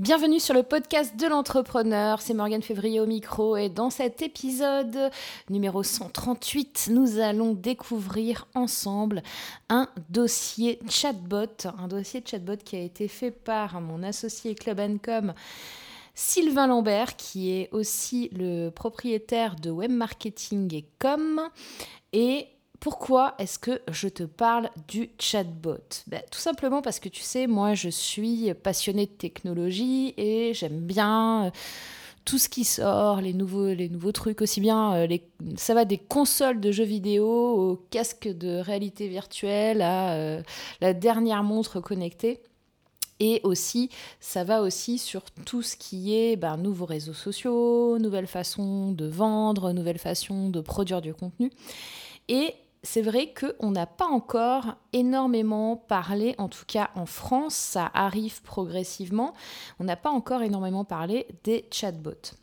Bienvenue sur le podcast de l'entrepreneur, c'est Morgane Février au micro et dans cet épisode numéro 138, nous allons découvrir ensemble un dossier chatbot, un dossier chatbot qui a été fait par mon associé Club Com. Sylvain Lambert, qui est aussi le propriétaire de Web Marketing et Com, et pourquoi est-ce que je te parle du chatbot? Ben, Tout simplement parce que tu sais, moi je suis passionnée de technologie et j'aime bien euh, tout ce qui sort, les nouveaux, les nouveaux trucs, aussi bien euh, les, ça va des consoles de jeux vidéo aux casques de réalité virtuelle à euh, la dernière montre connectée. Et aussi, ça va aussi sur tout ce qui est ben, nouveaux réseaux sociaux, nouvelles façons de vendre, nouvelles façons de produire du contenu. Et c'est vrai qu'on n'a pas encore énormément parlé, en tout cas en France, ça arrive progressivement, on n'a pas encore énormément parlé des chatbots.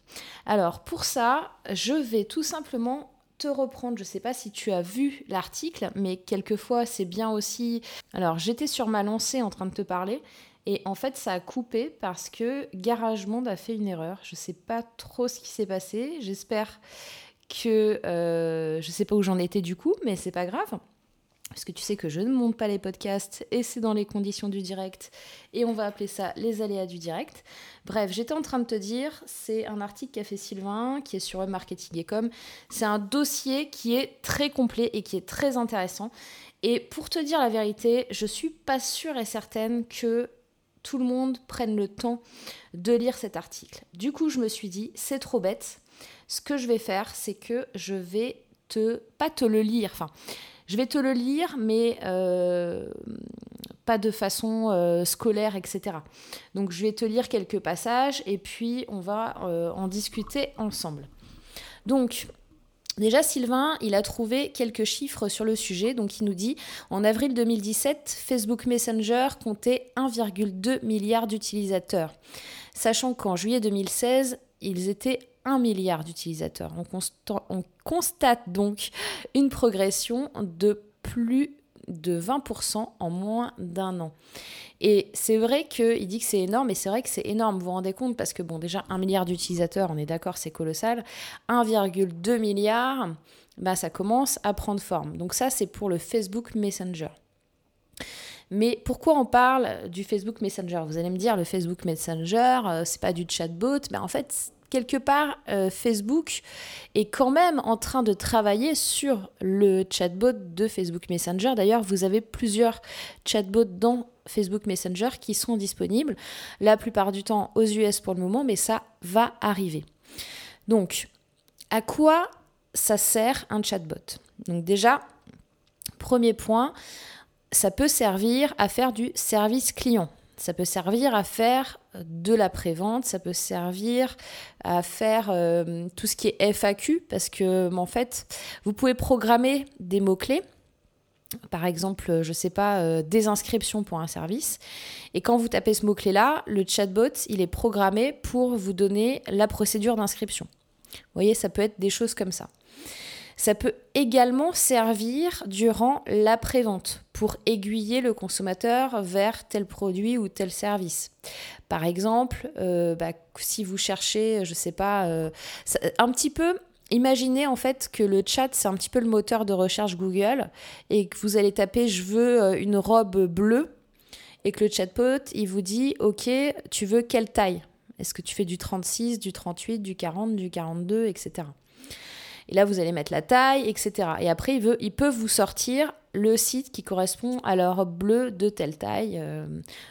Alors pour ça, je vais tout simplement te reprendre, je ne sais pas si tu as vu l'article, mais quelquefois c'est bien aussi... Alors j'étais sur ma lancée en train de te parler, et en fait, ça a coupé parce que GarageMond a fait une erreur. Je ne sais pas trop ce qui s'est passé. J'espère que euh, je sais pas où j'en étais du coup, mais c'est pas grave. Parce que tu sais que je ne monte pas les podcasts et c'est dans les conditions du direct. Et on va appeler ça les aléas du direct. Bref, j'étais en train de te dire, c'est un article qu'a fait Sylvain, qui est sur Marketing et. C'est un dossier qui est très complet et qui est très intéressant. Et pour te dire la vérité, je suis pas sûre et certaine que tout le monde prenne le temps de lire cet article. Du coup, je me suis dit, c'est trop bête ce que je vais faire, c'est que je vais te, pas te le lire, enfin, je vais te le lire, mais euh, pas de façon euh, scolaire, etc. Donc je vais te lire quelques passages et puis on va euh, en discuter ensemble. Donc, Déjà, Sylvain, il a trouvé quelques chiffres sur le sujet. Donc, il nous dit en avril 2017, Facebook Messenger comptait 1,2 milliard d'utilisateurs, sachant qu'en juillet 2016, ils étaient 1 milliard d'utilisateurs. On, constate donc une progression de plus de 20% en moins d'un an. Et c'est vrai qu'il dit que c'est énorme, et c'est vrai que c'est énorme, vous vous rendez compte, parce que bon, déjà 1 milliard d'utilisateurs, on est d'accord, c'est colossal. 1,2 milliard, bah, ça commence à prendre forme. Donc ça, c'est pour le Facebook Messenger. Mais pourquoi on parle du Facebook Messenger? Vous allez me dire, le Facebook Messenger, euh, c'est pas du chatbot. Mais en fait, quelque part, euh, Facebook est quand même en train de travailler sur le chatbot de Facebook Messenger. D'ailleurs, vous avez plusieurs chatbots dans Facebook Messenger qui sont disponibles, la plupart du temps aux US pour le moment, mais ça va arriver. Donc, à quoi ça sert un chatbot? Donc déjà, premier point, ça peut servir à faire du service client. Ça peut servir à faire de la prévente, ça peut servir à faire euh, tout ce qui est FAQ parce que en fait, vous pouvez programmer des mots-clés. Par exemple, je ne sais pas, euh, des inscriptions pour un service. Et quand vous tapez ce mot-clé-là, le chatbot, il est programmé pour vous donner la procédure d'inscription. Vous voyez, ça peut être des choses comme ça. Ça peut également servir durant la prévente pour aiguiller le consommateur vers tel produit ou tel service. Par exemple, euh, bah, si vous cherchez, je ne sais pas, euh, un petit peu Imaginez en fait que le chat, c'est un petit peu le moteur de recherche Google et que vous allez taper je veux euh, une robe bleue et que le chatbot, il vous dit OK, tu veux quelle taille? Est-ce que tu fais du 36, du 38, du 40, du 42, etc. Et là, vous allez mettre la taille, etc. Et après, il, veut, peut vous sortir le site qui correspond à leur robe bleue de telle taille. Euh,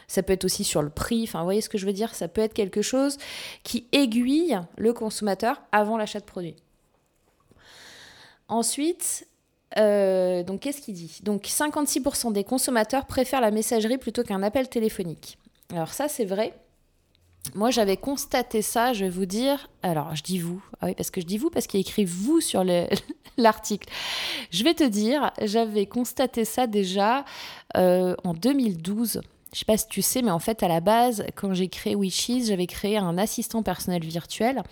ça peut être aussi sur le prix. Enfin, vous voyez ce que je veux dire? Ça peut être quelque chose qui aiguille le consommateur avant l'achat de produit. Ensuite, euh, donc qu'est-ce qu'il dit? Donc 56% des consommateurs préfèrent la messagerie plutôt qu'un appel téléphonique. Alors ça, c'est vrai. Moi, j'avais constaté ça, je vais vous dire. Alors, je dis vous. Ah oui, parce que je dis vous, parce qu'il écrit vous sur l'article. je vais te dire, j'avais constaté ça déjà euh, en 2012. Je sais pas si tu sais, mais en fait, à la base, quand j'ai créé Wishes, j'avais créé un assistant personnel virtuel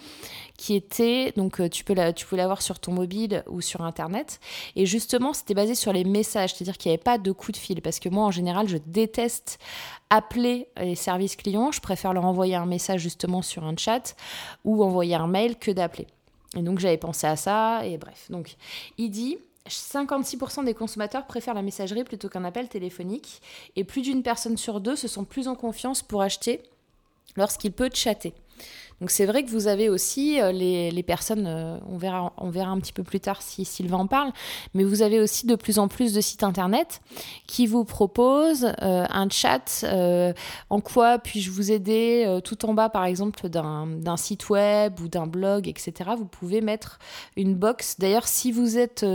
qui était, donc euh, tu peux tu peux l'avoir sur ton mobile ou sur Internet. Et justement, c'était basé sur les messages, c'est-à-dire qu'il n'y avait pas de coup de fil. Parce que moi, en général, je déteste appeler les services clients. Je préfère leur envoyer un message justement sur un chat ou envoyer un mail que d'appeler. Et donc, j'avais pensé à ça, et bref. Donc, il dit 56% des consommateurs préfèrent la messagerie plutôt qu'un appel téléphonique et plus d'une personne sur deux se sent plus en confiance pour acheter lorsqu'il peut chatter. Donc c'est vrai que vous avez aussi euh, les, personnes, euh, on, verra, on verra un petit peu plus tard si Sylvain en parle, mais vous avez aussi de plus en plus de sites internet qui vous proposent euh, un chat. en quoi puis-je vous aider Tout en bas, par exemple, d'un site web ou d'un blog, etc. Vous pouvez mettre une box. D'ailleurs, si vous êtes,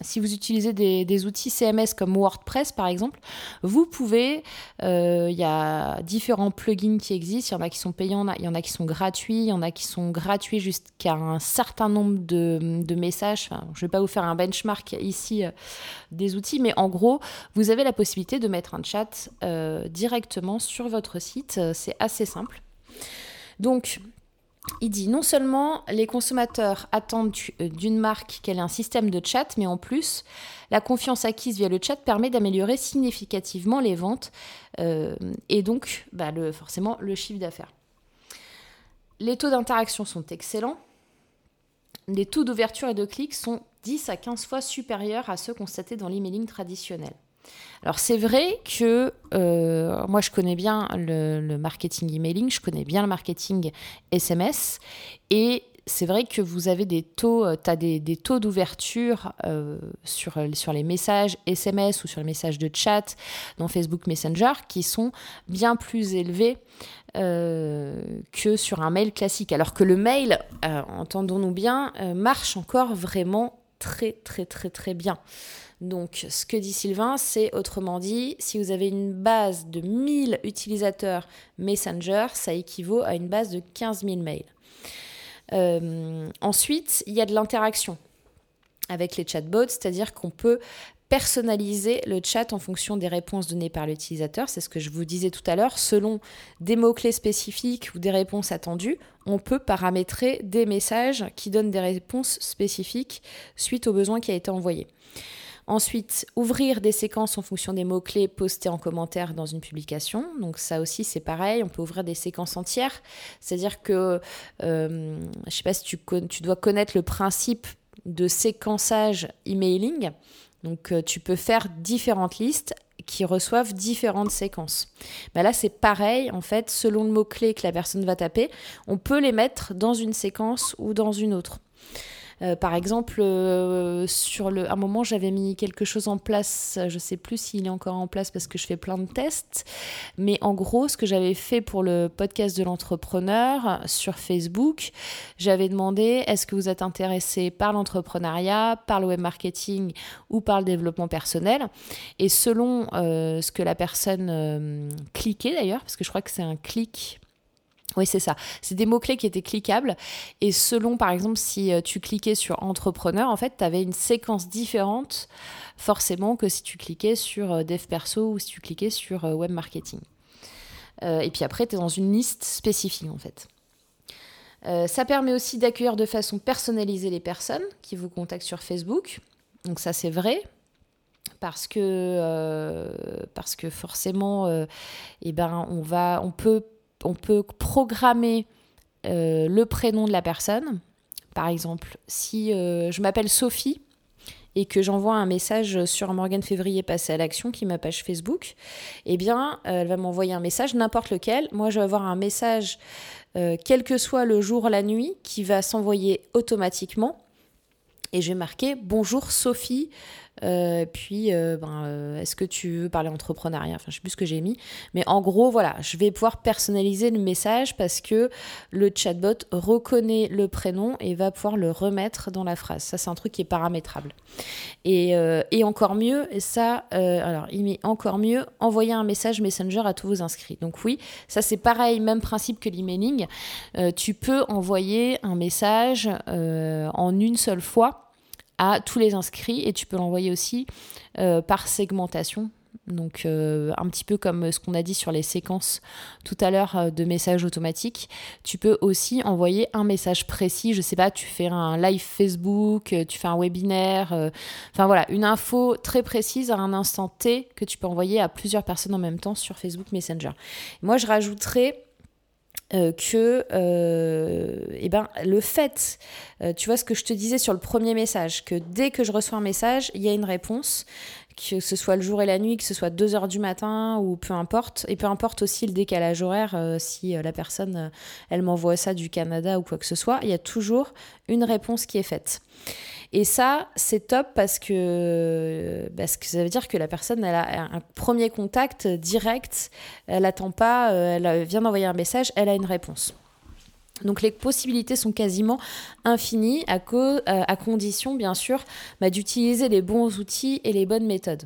si vous utilisez des, des, outils CMS comme WordPress, par exemple, vous pouvez. Il y a différents plugins qui existent. Il y en a qui sont payants, il y en a qui sont gratuits, il y en a qui sont gratuits jusqu'à un certain nombre de, messages. je ne vais pas vous faire un benchmark ici euh, des outils, mais en gros, vous avez la possibilité de mettre un chat euh, directement sur votre site. Euh, c'est assez simple. Donc, il dit non seulement les consommateurs attendent d'une marque qu'elle ait un système de chat, mais en plus, la confiance acquise via le chat permet d'améliorer significativement les ventes et donc bah, forcément le chiffre d'affaires. Les taux d'interaction sont excellents. Les taux d'ouverture et de clics sont 10 à 15 fois supérieurs à ceux constatés dans l'emailing traditionnel. Alors c'est vrai que euh, moi je connais bien le, marketing emailing, je connais bien le marketing SMS et c'est vrai que vous avez des taux, euh, as des, taux d'ouverture euh, sur les messages SMS ou sur les messages de chat dans Facebook Messenger qui sont bien plus élevés euh, que sur un mail classique. Alors que le mail, euh, entendons-nous bien, euh, marche encore vraiment très très très très bien. Donc ce que dit Sylvain, c'est autrement dit, si vous avez une base de 1000 utilisateurs Messenger, ça équivaut à une base de 15 000 mails. ensuite, il y a de l'interaction avec les chatbots, c'est-à-dire qu'on peut personnaliser le chat en fonction des réponses données par l'utilisateur. C'est ce que je vous disais tout à l'heure. Selon des mots-clés spécifiques ou des réponses attendues, on peut paramétrer des messages qui donnent des réponses spécifiques suite au besoin qui a été envoyé. Ensuite, ouvrir des séquences en fonction des mots-clés postés en commentaire dans une publication. Donc ça aussi, c'est pareil, on peut ouvrir des séquences entières. C'est-à-dire que, euh, je ne sais pas si tu, tu dois connaître le principe de séquençage emailing. Donc euh, tu peux faire différentes listes qui reçoivent différentes séquences. Bah là, c'est pareil, en fait, selon le mot-clé que la personne va taper, on peut les mettre dans une séquence ou dans une autre. Euh, par exemple, euh, sur le, un moment, j'avais mis quelque chose en place. Je sais plus s'il est encore en place parce que je fais plein de tests. Mais en gros, ce que j'avais fait pour le podcast de l'entrepreneur sur Facebook, j'avais demandé est-ce que vous êtes intéressé par l'entrepreneuriat, par le web marketing ou par le développement personnel? Et selon euh, ce que la personne cliquait d'ailleurs, parce que je crois que c'est un clic oui, c'est ça. C'est des mots-clés qui étaient cliquables. Et selon, par exemple, si euh, tu cliquais sur entrepreneur, en fait, tu avais une séquence différente, forcément, que si tu cliquais sur euh, dev perso ou si tu cliquais sur euh, web marketing. et puis après, tu es dans une liste spécifique, en fait. ça permet aussi d'accueillir de façon personnalisée les personnes qui vous contactent sur Facebook. Donc ça, c'est vrai parce que, parce que forcément, eh ben, on, va, on peut on peut programmer euh, le prénom de la personne. Par exemple, si euh, je m'appelle Sophie et que j'envoie un message sur Morgane Février passé à l'action, qui est ma page Facebook, eh bien, elle va m'envoyer un message, n'importe lequel. Moi, je vais avoir un message, euh, quel que soit le jour, la nuit, qui va s'envoyer automatiquement. Et je vais marquer Bonjour Sophie, euh, puis, euh, ben, euh, est-ce que tu veux parler entrepreneuriat? Enfin, je sais plus ce que j'ai mis. Mais en gros, voilà, je vais pouvoir personnaliser le message parce que le chatbot reconnaît le prénom et va pouvoir le remettre dans la phrase. Ça, c'est un truc qui est paramétrable. Et, et encore mieux, ça, alors, il met encore mieux, envoyer un message Messenger à tous vos inscrits. Donc oui, ça c'est pareil, même principe que l'emailing. tu peux envoyer un message en une seule fois à tous les inscrits et tu peux l'envoyer aussi euh, par segmentation. Donc euh, un petit peu comme ce qu'on a dit sur les séquences tout à l'heure euh, de messages automatiques, tu peux aussi envoyer un message précis. Je sais pas, tu fais un live Facebook, tu fais un webinaire, enfin voilà, une info très précise à un instant T que tu peux envoyer à plusieurs personnes en même temps sur Facebook Messenger. Moi, je rajouterais que eh ben, le fait, tu vois ce que je te disais sur le premier message, que dès que je reçois un message, il y a une réponse que ce soit le jour et la nuit, que ce soit 2 heures du matin ou peu importe. Et peu importe aussi le décalage horaire, euh, si euh, la personne, euh, elle m'envoie ça du Canada ou quoi que ce soit, il y a toujours une réponse qui est faite. Et ça, c'est top parce que, parce que ça veut dire que la personne, elle a un premier contact direct, elle n'attend pas, elle vient d'envoyer un message, elle a une réponse. Donc les possibilités sont quasiment infinies à, euh, condition bien sûr bah, d'utiliser les bons outils et les bonnes méthodes.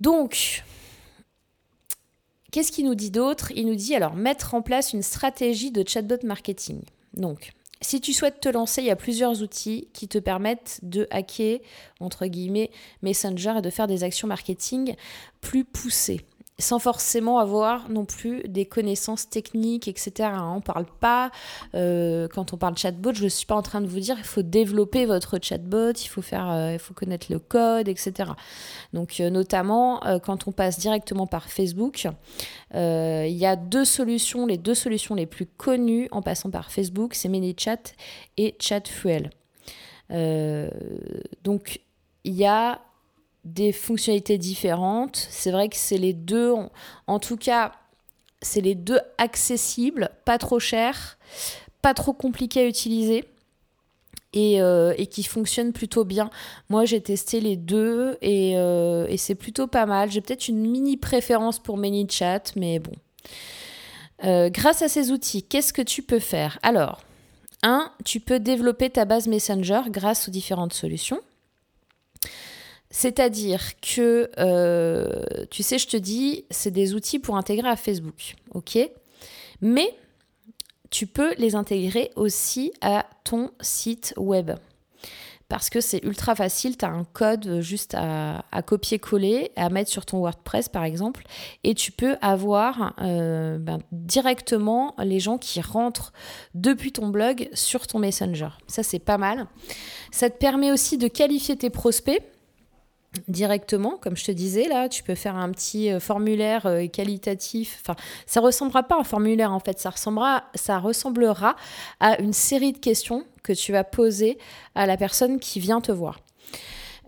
Donc, qu'est-ce qu'il nous dit d'autre? Il nous dit alors mettre en place une stratégie de chatbot marketing. Donc, si tu souhaites te lancer, il y a plusieurs outils qui te permettent de hacker, entre guillemets, Messenger et de faire des actions marketing plus poussées sans forcément avoir non plus des connaissances techniques, etc. On ne parle pas, euh, quand on parle chatbot, je ne suis pas en train de vous dire il faut développer votre chatbot, il faut, faire, euh, il faut connaître le code, etc. Donc euh, notamment quand on passe directement par Facebook, il y a deux solutions, les deux solutions les plus connues en passant par Facebook, c'est ManyChat et ChatFuel. donc il y a des fonctionnalités différentes. C'est vrai que c'est les deux, en, tout cas, c'est les deux accessibles, pas trop chers, pas trop compliqués à utiliser. Et, euh, qui fonctionnent plutôt bien. Moi, j'ai testé les deux et, euh, et c'est plutôt pas mal. J'ai peut-être une mini préférence pour ManyChat, mais bon. Euh, grâce à ces outils, qu'est-ce que tu peux faire? Alors, un, tu peux développer ta base Messenger grâce aux différentes solutions. C'est-à-dire que, euh, tu sais, je te dis, c'est des outils pour intégrer à Facebook, ok? Mais tu peux les intégrer aussi à ton site web. Parce que c'est ultra facile, tu as un code juste à, copier-coller, à mettre sur ton WordPress par exemple, et tu peux avoir euh, ben, directement les gens qui rentrent depuis ton blog sur ton Messenger. Ça c'est pas mal. Ça te permet aussi de qualifier tes prospects directement, comme je te disais là, tu peux faire un petit euh, formulaire euh, qualitatif. Enfin, ça ressemblera pas à un formulaire en fait, ça ressemblera, ça ressemblera à une série de questions que tu vas poser à la personne qui vient te voir.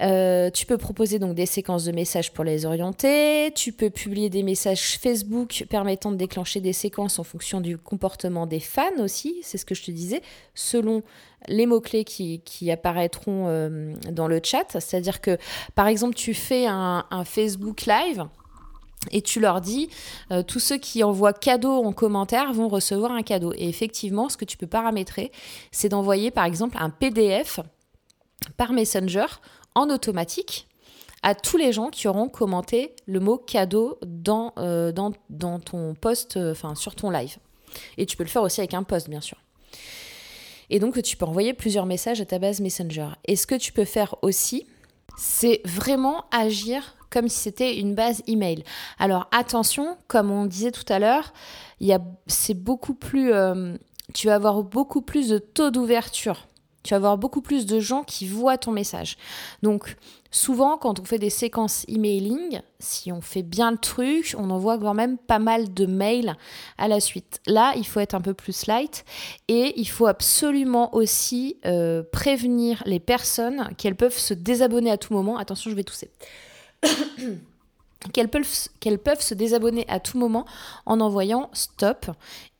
Euh, tu peux proposer donc des séquences de messages pour les orienter. Tu peux publier des messages Facebook permettant de déclencher des séquences en fonction du comportement des fans aussi. C'est ce que je te disais, selon les mots-clés qui, apparaîtront euh, dans le chat. C'est-à-dire que, par exemple, tu fais un, Facebook Live et tu leur dis euh, tous ceux qui envoient cadeau en commentaire vont recevoir un cadeau. Et effectivement, ce que tu peux paramétrer, c'est d'envoyer par exemple un PDF par Messenger en automatique à tous les gens qui auront commenté le mot cadeau dans, euh, dans, dans, ton post, euh, enfin sur ton live. Et tu peux le faire aussi avec un post, bien sûr. Et donc, tu peux envoyer plusieurs messages à ta base Messenger. Et ce que tu peux faire aussi, c'est vraiment agir comme si c'était une base email. Alors attention, comme on disait tout à l'heure, c'est beaucoup plus, euh, tu vas avoir beaucoup plus de taux d'ouverture tu vas avoir beaucoup plus de gens qui voient ton message. Donc, souvent, quand on fait des séquences emailing, si on fait bien le truc, on envoie quand même pas mal de mails à la suite. Là, il faut être un peu plus light et il faut absolument aussi euh, prévenir les personnes qu'elles peuvent se désabonner à tout moment. Attention, je vais tousser. Qu'elles peuvent, se désabonner à tout moment en envoyant stop.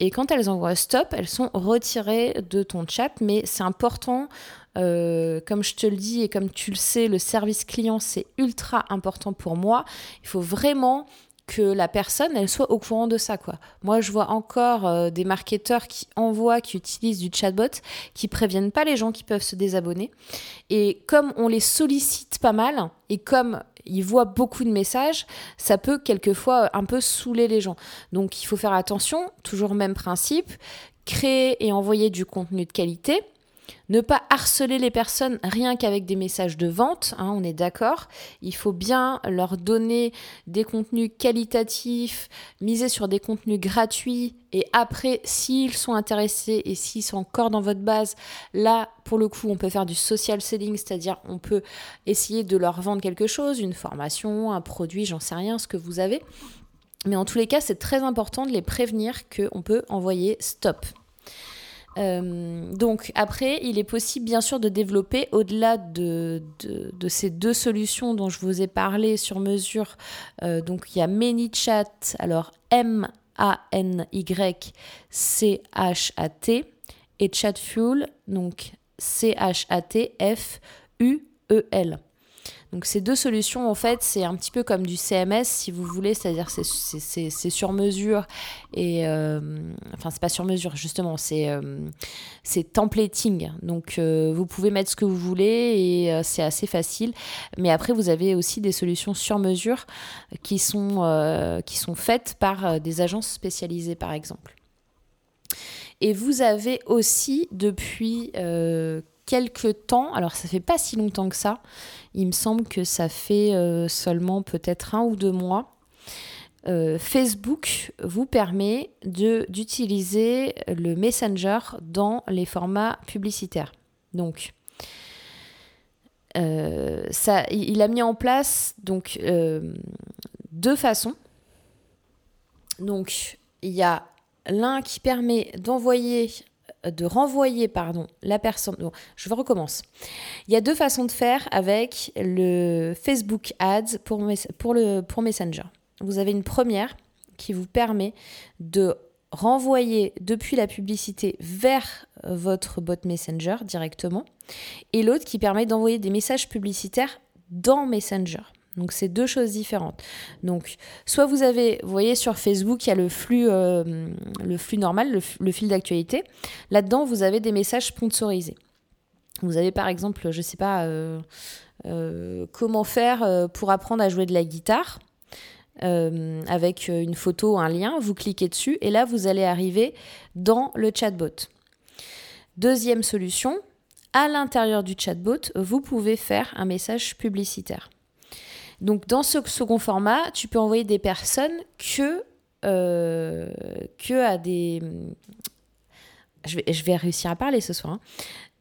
Et quand elles envoient stop, elles sont retirées de ton chat, mais c'est important, euh, comme je te le dis et comme tu le sais, le service client, c'est ultra important pour moi. Il faut vraiment que la personne, elle soit au courant de ça, quoi. Moi, je vois encore euh, des marketeurs qui envoient, qui utilisent du chatbot, qui préviennent pas les gens qui peuvent se désabonner. Et comme on les sollicite pas mal, et comme ils voient beaucoup de messages, ça peut quelquefois un peu saouler les gens. Donc, il faut faire attention, toujours même principe, créer et envoyer du contenu de qualité Ne pas harceler les personnes rien qu'avec des messages de vente, hein, on est d'accord. Il faut bien leur donner des contenus qualitatifs, miser sur des contenus gratuits. Et après, s'ils sont intéressés et s'ils sont encore dans votre base, là, pour le coup, on peut faire du social selling, c'est-à-dire on peut essayer de leur vendre quelque chose, une formation, un produit, j'en sais rien, ce que vous avez. Mais en tous les cas, c'est très important de les prévenir qu'on peut envoyer stop. Euh, donc après, il est possible bien sûr de développer au-delà de, ces deux solutions dont je vous ai parlé sur mesure. Euh, donc il y a ManyChat, alors M-A-N-Y-C-H-A-T, et ChatFuel, donc C-H-A-T-F-U-E-L. Donc ces deux solutions, en fait, c'est un petit peu comme du CMS, si vous voulez, c'est-à-dire c'est sur mesure et euh, enfin c'est pas sur mesure justement, c'est euh, c'est templating. Donc euh, vous pouvez mettre ce que vous voulez et c'est assez facile. Mais après vous avez aussi des solutions sur mesure qui sont qui sont faites par des agences spécialisées par exemple. Et vous avez aussi depuis quelques temps, alors ça fait pas si longtemps que ça, il me semble que ça fait euh, seulement peut-être un ou deux mois. Euh, Facebook vous permet d'utiliser le Messenger dans les formats publicitaires. Donc, euh, ça, il a mis en place donc deux façons. Donc, il y a l'un qui permet d'envoyer de renvoyer pardon, la personne. je recommence. Il y a deux façons de faire avec le Facebook Ads pour, pour, le, pour Messenger. Vous avez une première qui vous permet de renvoyer depuis la publicité vers votre bot Messenger directement et l'autre qui permet d'envoyer des messages publicitaires dans Messenger. Donc c'est deux choses différentes. Donc soit vous avez, vous voyez sur Facebook, il y a le flux, euh, normal, le, fil d'actualité. Là-dedans, vous avez des messages sponsorisés. Vous avez par exemple, je ne sais pas, euh, euh, comment faire pour apprendre à jouer de la guitare. avec une photo, un lien, vous cliquez dessus et là vous allez arriver dans le chatbot. Deuxième solution, à l'intérieur du chatbot, vous pouvez faire un message publicitaire. Donc dans ce second format, tu peux envoyer des personnes que, euh, à des... Je vais, réussir à parler ce soir. Hein.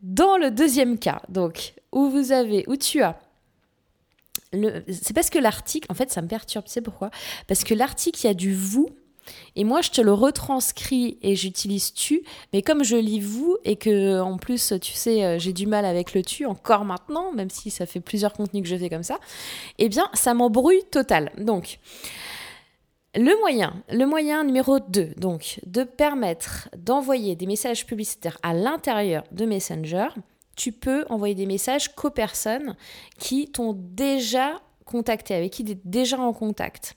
Dans le deuxième cas, donc, où vous avez, où tu as c'est parce que l'article, en fait, ça me perturbe. Tu sais pourquoi? Parce que l'article, il y a du vous et moi, je te le retranscris et j'utilise tu, mais comme je lis vous et que en plus, tu sais, euh, j'ai du mal avec le tu encore maintenant, même si ça fait plusieurs contenus que je fais comme ça, eh bien, ça m'embrouille total. Donc, le moyen, le moyen numéro 2, donc, de permettre d'envoyer des messages publicitaires à l'intérieur de Messenger, tu peux envoyer des messages qu'aux personnes qui t'ont déjà contacté, avec qui tu es déjà en contact.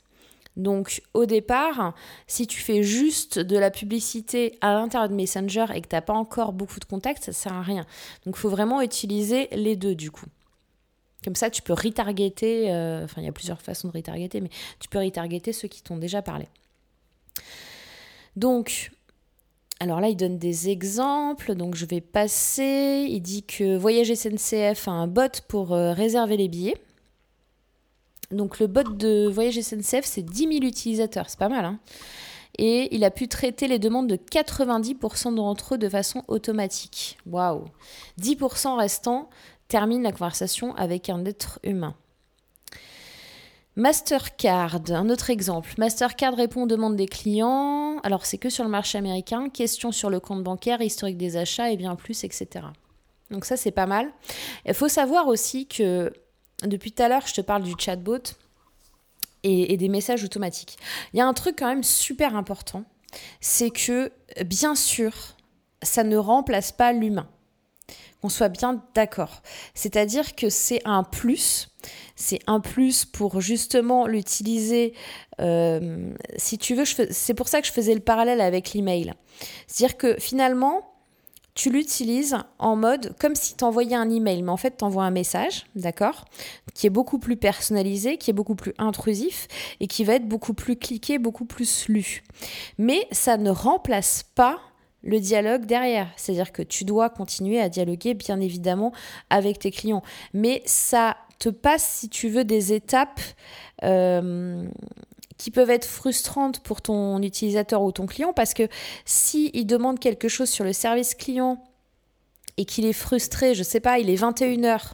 Donc au départ, si tu fais juste de la publicité à l'intérieur de Messenger et que tu n'as pas encore beaucoup de contacts, ça ne sert à rien. Donc il faut vraiment utiliser les deux du coup. Comme ça, tu peux retargeter, euh, enfin il y a plusieurs façons de retargeter, mais tu peux retargeter ceux qui t'ont déjà parlé. Donc, alors là, il donne des exemples, donc je vais passer. Il dit que Voyage SNCF a un bot pour euh, réserver les billets. Donc le bot de Voyage SNCF, c'est 10 000 utilisateurs, c'est pas mal. Hein et il a pu traiter les demandes de 90% d'entre eux de façon automatique. Waouh 10% restants terminent la conversation avec un être humain. Mastercard, un autre exemple. Mastercard répond aux demandes des clients. Alors c'est que sur le marché américain. Questions sur le compte bancaire, historique des achats et bien plus, etc. Donc ça c'est pas mal. Il faut savoir aussi que depuis tout à l'heure, je te parle du chatbot et, des messages automatiques. Il y a un truc quand même super important, c'est que bien sûr, ça ne remplace pas l'humain. Qu'on soit bien d'accord. C'est-à-dire que c'est un plus. C'est un plus pour justement l'utiliser. Euh, si tu veux, c'est pour ça que je faisais le parallèle avec l'email. C'est-à-dire que finalement, tu l'utilises en mode comme si tu envoyais un email, mais en fait tu envoies un message, d'accord Qui est beaucoup plus personnalisé, qui est beaucoup plus intrusif et qui va être beaucoup plus cliqué, beaucoup plus lu. Mais ça ne remplace pas le dialogue derrière. C'est-à-dire que tu dois continuer à dialoguer, bien évidemment, avec tes clients. Mais ça te passe, si tu veux, des étapes euh, qui peuvent être frustrantes pour ton utilisateur ou ton client, parce que si il demande quelque chose sur le service client et qu'il est frustré, je sais pas, il est 21h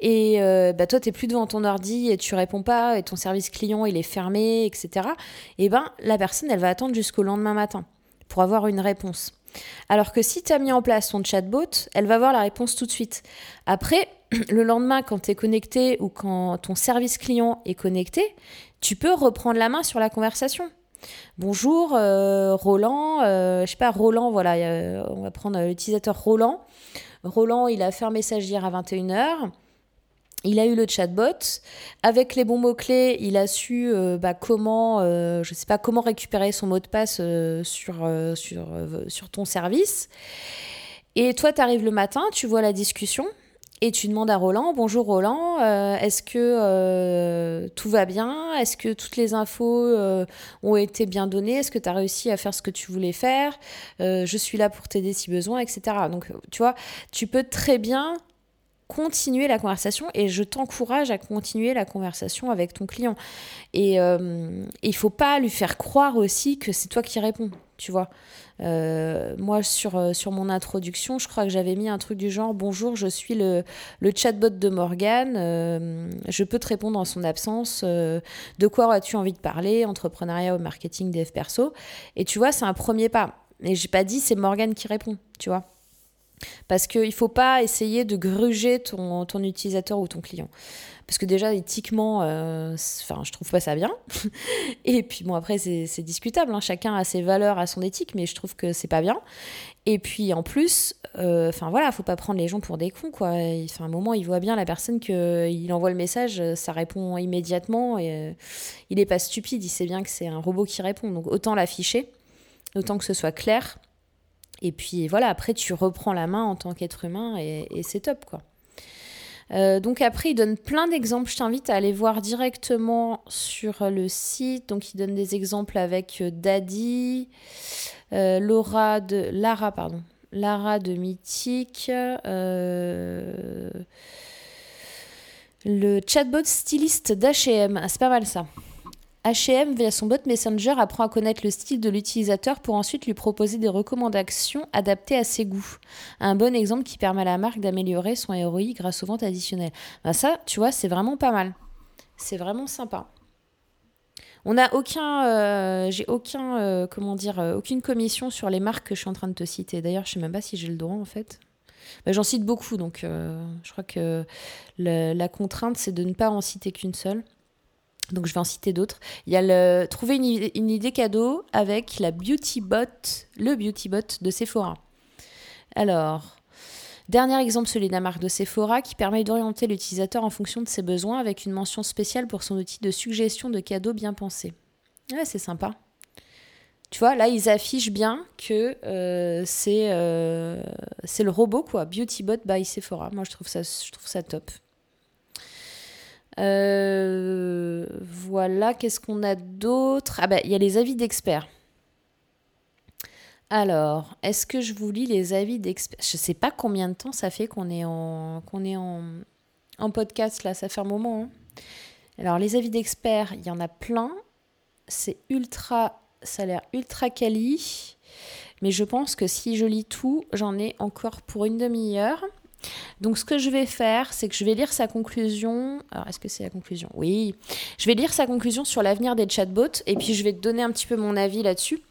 et euh, bah toi, tu n'es plus devant ton ordi et tu réponds pas, et ton service client, il est fermé, etc. Et ben, la personne, elle va attendre jusqu'au lendemain matin pour avoir une réponse. Alors que si tu as mis en place ton chatbot, elle va avoir la réponse tout de suite. Après, le lendemain, quand tu es connecté ou quand ton service client est connecté, tu peux reprendre la main sur la conversation. Bonjour, euh, Roland, euh, je sais pas, Roland, voilà, on va prendre l'utilisateur Roland. Roland, il a fait un message hier à 21h. Il a eu le chatbot. Avec les bons mots-clés, il a su euh, bah, comment, euh, sais pas, comment récupérer son mot de passe euh, sur, sur, sur ton service. Et toi, tu arrives le matin, tu vois la discussion et tu demandes à Roland, bonjour Roland, est-ce que tout va bien? Est-ce que toutes les infos ont été bien données? Est-ce que tu as réussi à faire ce que tu voulais faire? Je suis là pour t'aider si besoin, etc. Donc, tu vois, tu peux très bien continuer la conversation et je t'encourage à continuer la conversation avec ton client. Et euh, il faut pas lui faire croire aussi que c'est toi qui réponds, tu vois. Euh, moi, sur, euh, sur mon introduction, je crois que j'avais mis un truc du genre Bonjour, je suis le, le chatbot de Morgane, euh, je peux te répondre en son absence. de quoi as-tu envie de parler Entrepreneuriat ou marketing, dev perso Et tu vois, c'est un premier pas. Et j'ai pas dit c'est Morgane qui répond, tu vois. Parce qu'il ne faut pas essayer de gruger ton, ton, utilisateur ou ton client. Parce que déjà, éthiquement, euh, enfin, je trouve pas ça bien. Et puis, bon, après, c'est discutable. Hein. Chacun a ses valeurs, a son éthique, mais je trouve que c'est pas bien. Et puis, en plus, euh, enfin, voilà, faut pas prendre les gens pour des cons, quoi. Enfin, un moment, il voit bien la personne qu'il envoie le message, ça répond immédiatement. Euh, il est pas stupide, il sait bien que c'est un robot qui répond. Donc, autant l'afficher, autant que ce soit clair et puis voilà, après tu reprends la main en tant qu'être humain et, c'est top quoi. Euh, donc après, il donne plein d'exemples. Je t'invite à aller voir directement sur le site. Donc il donne des exemples avec euh, Daddy, euh, Laura de Lara, pardon, Lara de Mythique, le chatbot styliste d'H&M. c'est pas mal ça. H&M, via son bot Messenger, apprend à connaître le style de l'utilisateur pour ensuite lui proposer des recommandations adaptées à ses goûts. Un bon exemple qui permet à la marque d'améliorer son ROI grâce aux ventes additionnelles. Ben ça, tu vois, c'est vraiment pas mal. C'est vraiment sympa. On n'a aucun, euh, j'ai aucun, euh, comment dire, euh, aucune commission sur les marques que je suis en train de te citer. D'ailleurs, je sais même pas si j'ai le droit en fait. Ben, j'en cite beaucoup, donc je crois que la contrainte c'est de ne pas en citer qu'une seule. Donc je vais en citer d'autres. Il y a le trouver une, idée cadeau avec la Beauty Bot, le Beauty Bot de Sephora. Alors, dernier exemple, celui de la marque de Sephora qui permet d'orienter l'utilisateur en fonction de ses besoins avec une mention spéciale pour son outil de suggestion de cadeaux bien pensé. Ouais, c'est sympa. Tu vois, là, ils affichent bien que euh, c'est euh, c'est le robot, quoi. Beauty Bot by Sephora. Moi, je trouve ça, je trouve ça top. Euh, voilà, qu'est-ce qu'on a d'autre? Ah ben, il y a les avis d'experts. Alors, est-ce que je vous lis les avis d'experts? Je ne sais pas combien de temps ça fait qu'on est en podcast là, ça fait un moment. Hein. Alors, les avis d'experts, il y en a plein. C'est ultra, ça a l'air ultra quali. Mais je pense que si je lis tout, j'en ai encore pour une demi-heure. Donc ce que je vais faire, c'est que je vais lire sa conclusion. Alors est-ce que c'est la conclusion? Oui. Je vais lire sa conclusion sur l'avenir des chatbots et puis je vais te donner un petit peu mon avis là-dessus.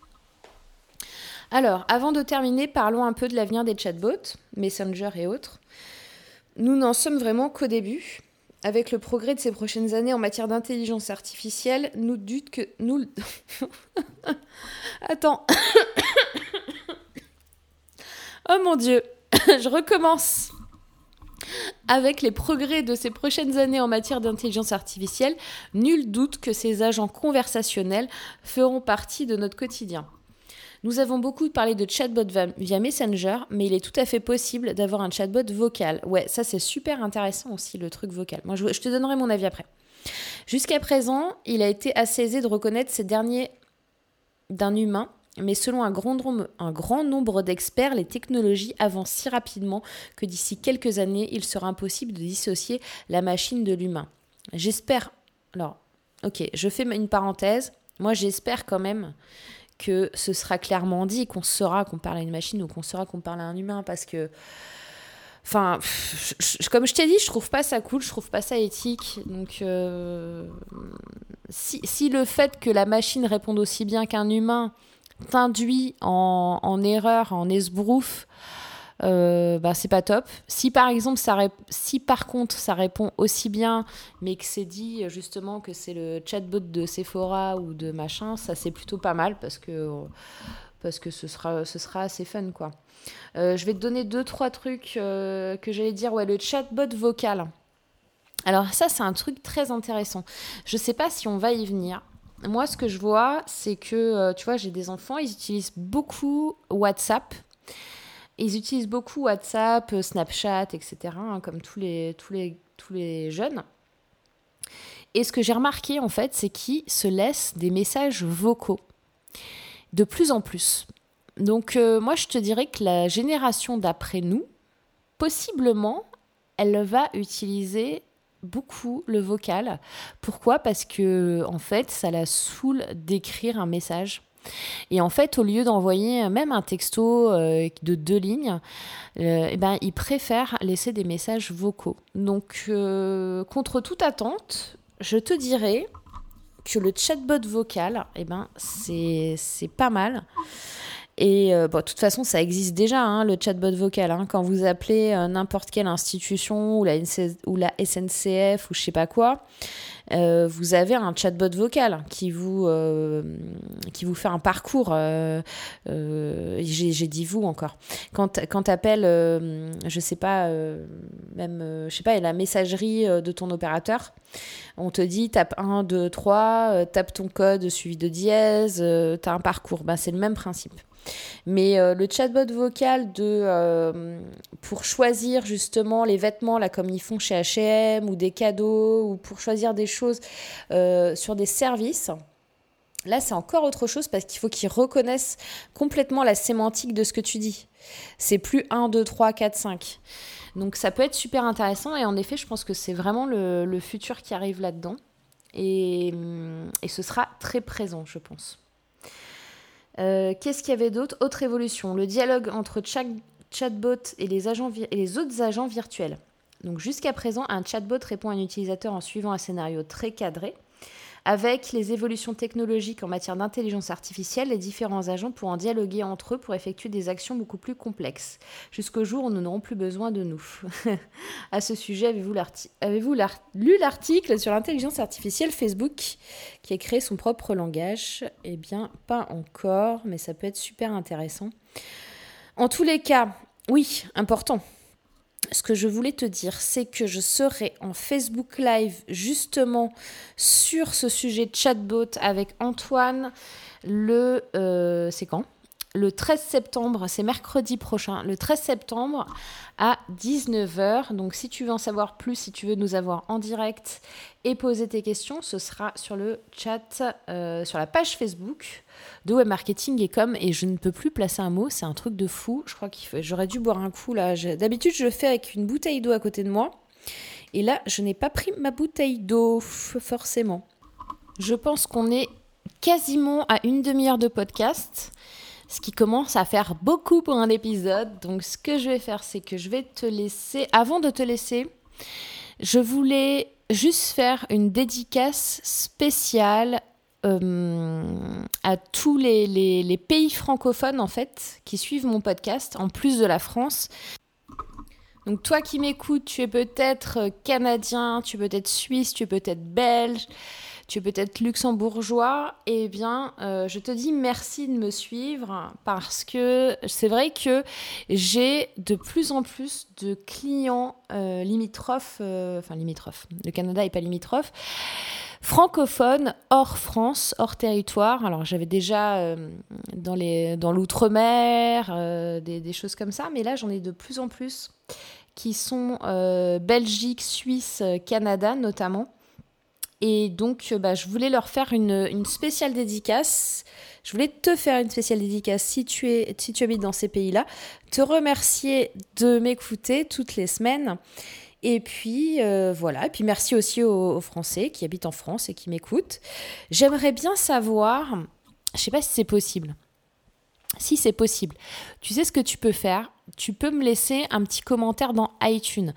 Alors, avant de terminer, parlons un peu de l'avenir des chatbots, Messenger et autres. Nous n'en sommes vraiment qu'au début. Avec le progrès de ces prochaines années en matière d'intelligence artificielle, nous doute que nous. Attends. oh mon dieu, je recommence. Avec les progrès de ces prochaines années en matière d'intelligence artificielle, nul doute que ces agents conversationnels feront partie de notre quotidien. Nous avons beaucoup parlé de chatbot via Messenger, mais il est tout à fait possible d'avoir un chatbot vocal. Ouais, ça c'est super intéressant aussi le truc vocal. Moi je, te donnerai mon avis après. Jusqu'à présent, il a été assez aisé de reconnaître ces derniers d'un humain mais selon un grand, nombre, d'experts, les technologies avancent si rapidement que d'ici quelques années, il sera impossible de dissocier la machine de l'humain. J'espère... Alors, ok, je fais une parenthèse. Moi, j'espère quand même que ce sera clairement dit, qu'on saura qu'on parle à une machine ou qu'on saura qu'on parle à un humain, parce que... Enfin, comme je t'ai dit, je trouve pas ça cool, je trouve pas ça éthique. Donc, euh, si, le fait que la machine réponde aussi bien qu'un humain t'induit en, erreur, en esbrouf, euh, bah, c'est pas top. Si par exemple, ça si par contre ça répond aussi bien, mais que c'est dit justement que c'est le chatbot de Sephora ou de machin, ça c'est plutôt pas mal parce que, parce que ce, sera, ce sera assez fun quoi. Euh, je vais te donner deux trois trucs euh, que j'allais dire. Ouais, le chatbot vocal. Alors ça c'est un truc très intéressant. Je sais pas si on va y venir. Moi, ce que je vois, c'est que, tu vois, j'ai des enfants, ils utilisent beaucoup WhatsApp ils utilisent beaucoup WhatsApp, euh, Snapchat, etc., hein, comme tous les, tous, les, tous les jeunes. Et ce que j'ai remarqué, en fait, c'est qu'ils se laissent des messages vocaux. De plus en plus. Donc, euh, moi, je te dirais que la génération d'après nous, possiblement, elle va utiliser beaucoup le vocal. Pourquoi? Parce que, en fait, ça la saoule d'écrire un message. Et en fait, au lieu d'envoyer même un texto euh, de deux lignes, euh, eh ben, laisser des messages vocaux. Donc, euh, contre toute attente, je te dirais que le chatbot vocal, eh ben, c'est pas mal. Et bon, de toute façon, ça existe déjà, hein, le chatbot vocal. Hein. quand vous appelez n'importe quelle institution ou la, SNCF ou je sais pas quoi, euh, vous avez un chatbot vocal qui vous, euh, qui vous fait un parcours. Euh, j'ai dit vous encore. Quand, quand tu appelles, je sais pas, même, je sais pas, la messagerie de ton opérateur, on te dit tape 1, 2, 3, tape ton code suivi de dièse, tu as un parcours. Ben, c'est le même principe. Mais euh, le chatbot vocal de, euh, pour choisir justement les vêtements, là, comme ils font chez HM, ou des cadeaux, ou pour choisir des choses euh, sur des services, là, c'est encore autre chose parce qu'il faut qu'ils reconnaissent complètement la sémantique de ce que tu dis. C'est plus 1, 2, 3, 4, 5. Donc ça peut être super intéressant et en effet, je pense que c'est vraiment le, le, futur qui arrive là-dedans. Et, et ce sera très présent, je pense. Euh, qu'est-ce qu'il y avait d'autre Autre évolution, le dialogue entre chatbot et les, agents et les autres agents virtuels. Donc jusqu'à présent, un chatbot répond à un utilisateur en suivant un scénario très cadré. Avec les évolutions technologiques en matière d'intelligence artificielle, les différents agents pourront dialoguer entre eux pour effectuer des actions beaucoup plus complexes, jusqu'au jour où nous n'aurons plus besoin de nous. à ce sujet, avez-vous, lu l'article sur l'intelligence artificielle Facebook qui a créé son propre langage? Eh bien, pas encore, mais ça peut être super intéressant. En tous les cas, oui, important ce que je voulais te dire, c'est que je serai en Facebook Live justement sur ce sujet chatbot avec Antoine le... Euh, c'est quand? Le 13 septembre, c'est mercredi prochain, le 13 septembre à 19h. Donc si tu veux en savoir plus, si tu veux nous avoir en direct et poser tes questions, ce sera sur le chat, euh, sur la page Facebook de Web Marketing et Com. Et je ne peux plus placer un mot, c'est un truc de fou. Je crois que j'aurais dû boire un coup là. D'habitude, je le fais avec une bouteille d'eau à côté de moi. Et là, je n'ai pas pris ma bouteille d'eau, forcément. Je pense qu'on est quasiment à une demi-heure de podcast ce qui commence à faire beaucoup pour un épisode. Donc ce que je vais faire, c'est que je vais te laisser, avant de te laisser, je voulais juste faire une dédicace spéciale euh, à tous les, les, pays francophones en fait qui suivent mon podcast, en plus de la France. Donc toi qui m'écoutes, tu es peut-être canadien, tu es peut-être suisse, tu es peut-être belge, tu es peut-être luxembourgeois, eh bien, euh, je te dis merci de me suivre parce que c'est vrai que j'ai de plus en plus de clients euh, limitrophes, euh, enfin limitrophes, le Canada n'est pas limitrophe, francophones hors France, hors territoire. Alors j'avais déjà dans, dans l'outre-mer des, choses comme ça, mais là j'en ai de plus en plus qui sont Belgique, Suisse, Canada notamment. Et donc, euh, bah, je voulais leur faire une, spéciale dédicace Je voulais te faire une spéciale dédicace si tu, es, si tu habites dans ces pays-là, te remercier de m'écouter toutes les semaines. Et puis euh, voilà, et puis merci aussi aux, Français qui habitent en France et qui m'écoutent. J'aimerais bien savoir, je sais pas si c'est possible. Si c'est possible, tu sais ce que tu peux faire Tu peux me laisser un petit commentaire dans iTunes.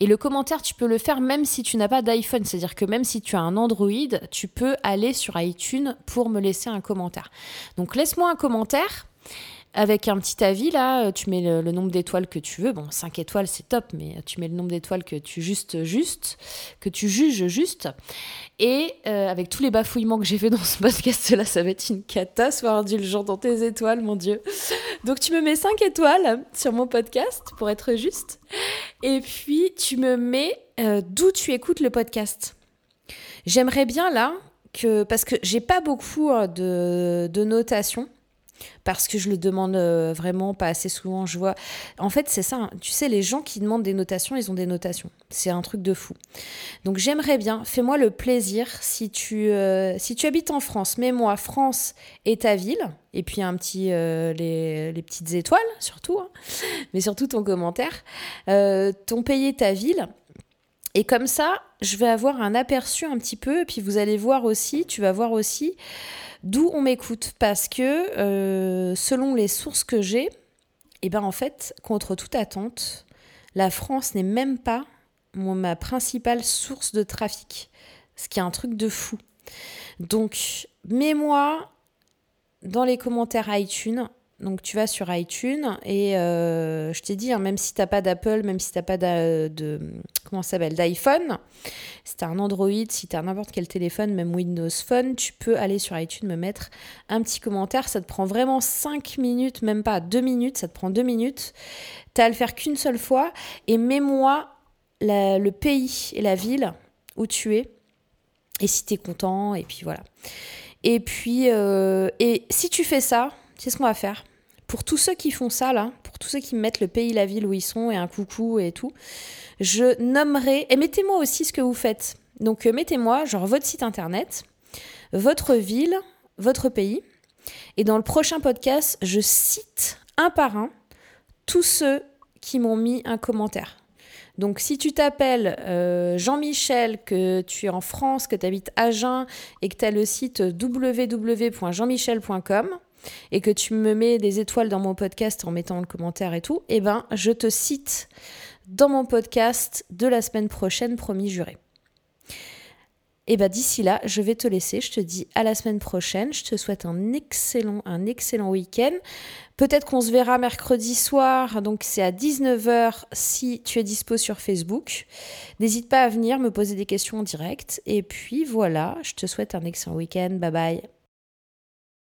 Et le commentaire, tu peux le faire même si tu n'as pas d'iPhone. C'est-à-dire que même si tu as un Android, tu peux aller sur iTunes pour me laisser un commentaire. Donc laisse-moi un commentaire avec un petit avis là, tu mets le, nombre d'étoiles que tu veux. Bon, 5 étoiles c'est top, mais tu mets le nombre d'étoiles que tu que tu juges juste. Et euh, avec tous les bafouillements que j'ai fait dans ce podcast là, ça va être une cata, sois indulgent dans tes étoiles, mon dieu. Donc tu me mets 5 étoiles sur mon podcast pour être juste. Et puis tu me mets euh, d'où tu écoutes le podcast. J'aimerais bien là que parce que j'ai pas beaucoup euh, de, de notation parce que je le demande euh, vraiment pas assez souvent. Je vois. En fait, c'est ça. Hein. Tu sais, les gens qui demandent des notations, ils ont des notations. C'est un truc de fou. Donc, j'aimerais bien. Fais-moi le plaisir si tu euh, si tu habites en France, mets-moi France et ta ville. Et puis un petit euh, les, les, petites étoiles surtout, hein. mais surtout ton commentaire, ton pays et ta ville. Et comme ça, je vais avoir un aperçu un petit peu. Et puis vous allez voir aussi, tu vas voir aussi D'où on m'écoute Parce que euh, selon les sources que j'ai, et eh ben en fait, contre toute attente, la France n'est même pas ma principale source de trafic. Ce qui est un truc de fou. Donc, mets-moi dans les commentaires iTunes donc tu vas sur iTunes et euh, je t'ai dit, hein, même si tu n'as pas d'Apple, même si tu n'as pas de, comment s'appelle d'iPhone, si tu as un Android, si tu as n'importe quel téléphone, même Windows Phone, tu peux aller sur iTunes me mettre un petit commentaire. Ça te prend vraiment 5 minutes, même pas 2 minutes, ça te prend 2 minutes. Tu à le faire qu'une seule fois et mets-moi le pays et la ville où tu es et si tu es content et puis voilà. Et puis, euh, et si tu fais ça, c'est ce qu'on va faire? Pour tous ceux qui font ça, là, pour tous ceux qui mettent le pays, la ville où ils sont et un coucou et tout, je nommerai, et mettez-moi aussi ce que vous faites. Donc euh, mettez-moi, genre, votre site internet, votre ville, votre pays, et dans le prochain podcast, je cite un par un tous ceux qui m'ont mis un commentaire. Donc si tu t'appelles euh, Jean-Michel, que tu es en France, que tu habites Agen et que tu as le site www.jeanmichel.com, et que tu me mets des étoiles dans mon podcast en mettant le commentaire et tout, eh ben, je te cite dans mon podcast de la semaine prochaine, promis juré. Et eh ben d'ici là, je vais te laisser. Je te dis à la semaine prochaine. Je te souhaite un excellent, un excellent week-end. Peut-être qu'on se verra mercredi soir. Donc c'est à 19h si tu es dispo sur Facebook. N'hésite pas à venir me poser des questions en direct. Et puis voilà, je te souhaite un excellent week-end. Bye bye.